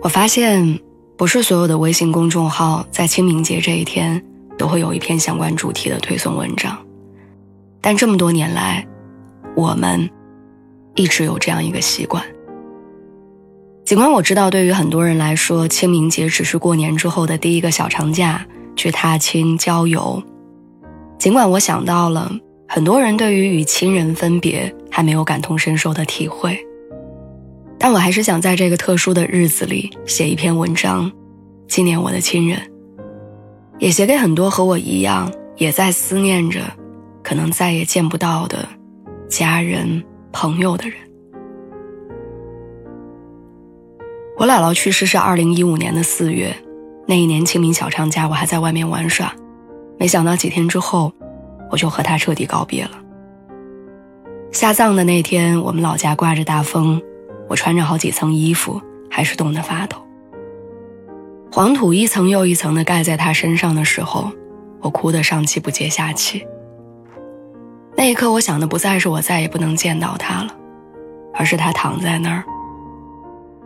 我发现，不是所有的微信公众号在清明节这一天都会有一篇相关主题的推送文章，但这么多年来，我们一直有这样一个习惯。尽管我知道，对于很多人来说，清明节只是过年之后的第一个小长假，去踏青郊游。尽管我想到了很多人对于与亲人分别还没有感同身受的体会。但我还是想在这个特殊的日子里写一篇文章，纪念我的亲人，也写给很多和我一样也在思念着，可能再也见不到的家人朋友的人。我姥姥去世是二零一五年的四月，那一年清明小长假我还在外面玩耍，没想到几天之后，我就和她彻底告别了。下葬的那天，我们老家刮着大风。我穿着好几层衣服，还是冻得发抖。黄土一层又一层的盖在他身上的时候，我哭得上气不接下气。那一刻，我想的不再是我再也不能见到他了，而是他躺在那儿，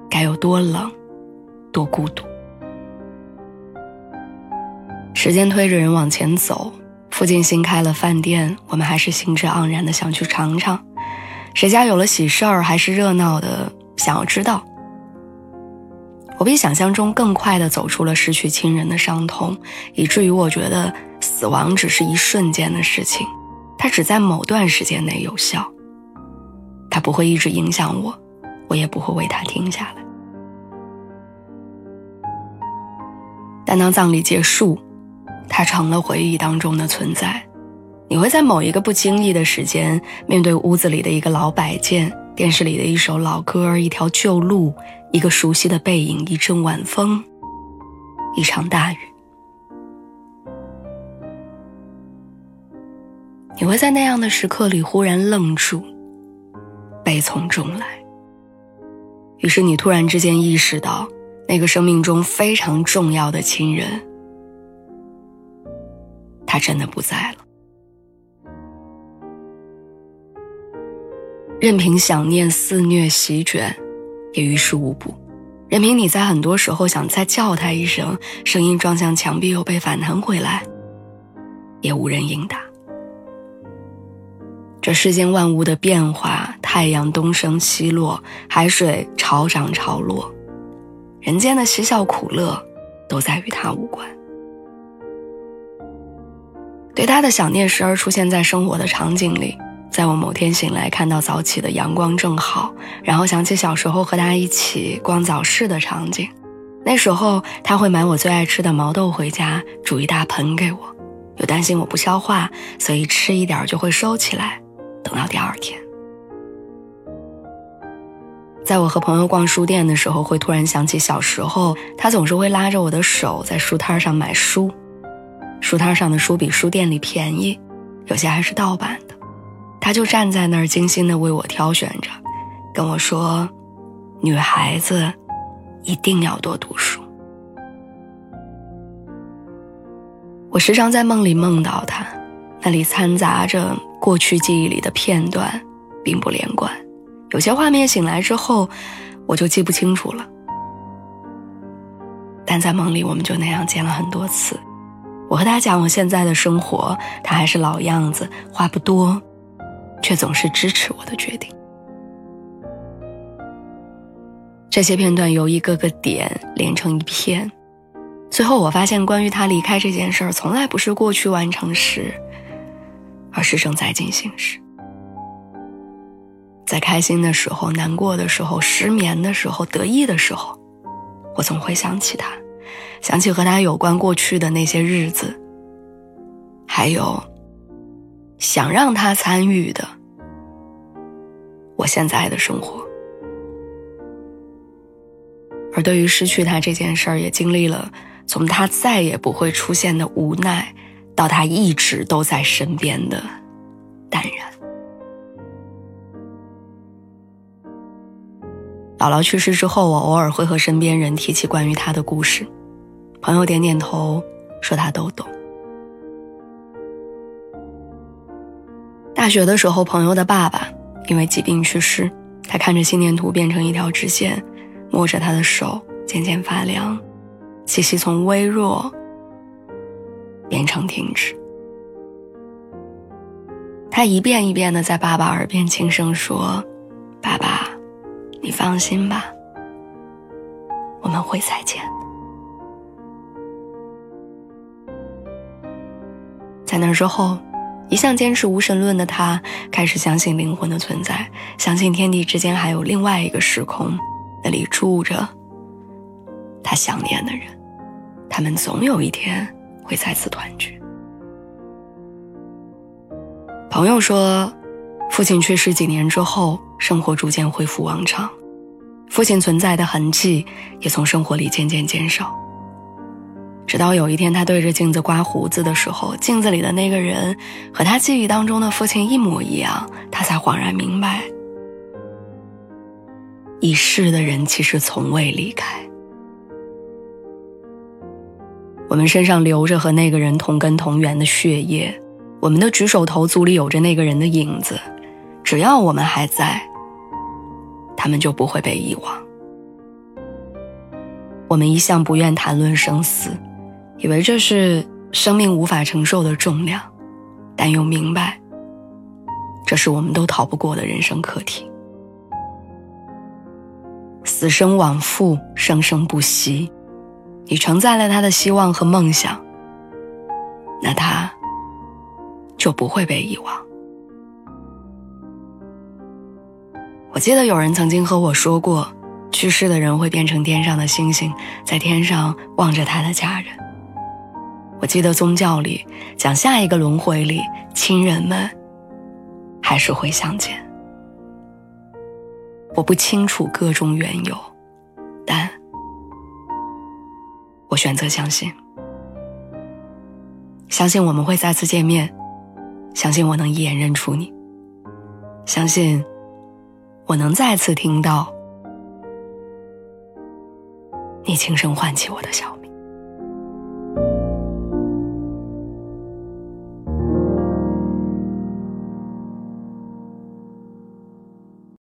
该有多冷，多孤独。时间推着人往前走，附近新开了饭店，我们还是兴致盎然的想去尝尝。谁家有了喜事儿，还是热闹的，想要知道。我比想象中更快的走出了失去亲人的伤痛，以至于我觉得死亡只是一瞬间的事情，它只在某段时间内有效，它不会一直影响我，我也不会为它停下来。但当葬礼结束，它成了回忆当中的存在。你会在某一个不经意的时间，面对屋子里的一个老摆件、电视里的一首老歌、一条旧路、一个熟悉的背影、一阵晚风、一场大雨。你会在那样的时刻里忽然愣住，悲从中来。于是你突然之间意识到，那个生命中非常重要的亲人，他真的不在了。任凭想念肆虐席卷，也于事无补；任凭你在很多时候想再叫他一声，声音撞向墙壁又被反弹回来，也无人应答。这世间万物的变化，太阳东升西落，海水潮涨潮落，人间的嬉笑苦乐，都在与他无关。对他的想念，时而出现在生活的场景里。在我某天醒来，看到早起的阳光正好，然后想起小时候和他一起逛早市的场景。那时候他会买我最爱吃的毛豆回家，煮一大盆给我，又担心我不消化，所以吃一点就会收起来，等到第二天。在我和朋友逛书店的时候，会突然想起小时候，他总是会拉着我的手在书摊上买书，书摊上的书比书店里便宜，有些还是盗版的。他就站在那儿，精心的为我挑选着，跟我说：“女孩子一定要多读书。”我时常在梦里梦到他，那里掺杂着过去记忆里的片段，并不连贯。有些画面醒来之后，我就记不清楚了。但在梦里，我们就那样见了很多次。我和他讲我现在的生活，他还是老样子，话不多。却总是支持我的决定。这些片段由一个个点连成一片，最后我发现，关于他离开这件事儿，从来不是过去完成时，而是正在进行时。在开心的时候、难过的时候、失眠的时候、得意的时候，我总会想起他，想起和他有关过去的那些日子，还有。想让他参与的我现在的生活。而对于失去他这件事儿，也经历了从他再也不会出现的无奈，到他一直都在身边的淡然。姥姥去世之后，我偶尔会和身边人提起关于他的故事，朋友点点头，说他都懂。大学的时候，朋友的爸爸因为疾病去世，他看着心电图变成一条直线。摸着他的手渐渐发凉，气息从微弱变成停止。他一遍一遍的在爸爸耳边轻声说：“爸爸，你放心吧，我们会再见。”在那之后，一向坚持无神论的他开始相信灵魂的存在，相信天地之间还有另外一个时空。那里住着他想念的人，他们总有一天会再次团聚。朋友说，父亲去世几年之后，生活逐渐恢复往常，父亲存在的痕迹也从生活里渐渐减少。直到有一天，他对着镜子刮胡子的时候，镜子里的那个人和他记忆当中的父亲一模一样，他才恍然明白。已逝的人其实从未离开。我们身上流着和那个人同根同源的血液，我们的举手投足里有着那个人的影子。只要我们还在，他们就不会被遗忘。我们一向不愿谈论生死，以为这是生命无法承受的重量，但又明白，这是我们都逃不过的人生课题。死生往复，生生不息。你承载了他的希望和梦想，那他就不会被遗忘。我记得有人曾经和我说过，去世的人会变成天上的星星，在天上望着他的家人。我记得宗教里讲，下一个轮回里，亲人们还是会相见。我不清楚各种缘由，但我选择相信。相信我们会再次见面，相信我能一眼认出你，相信我能再次听到你轻声唤起我的笑。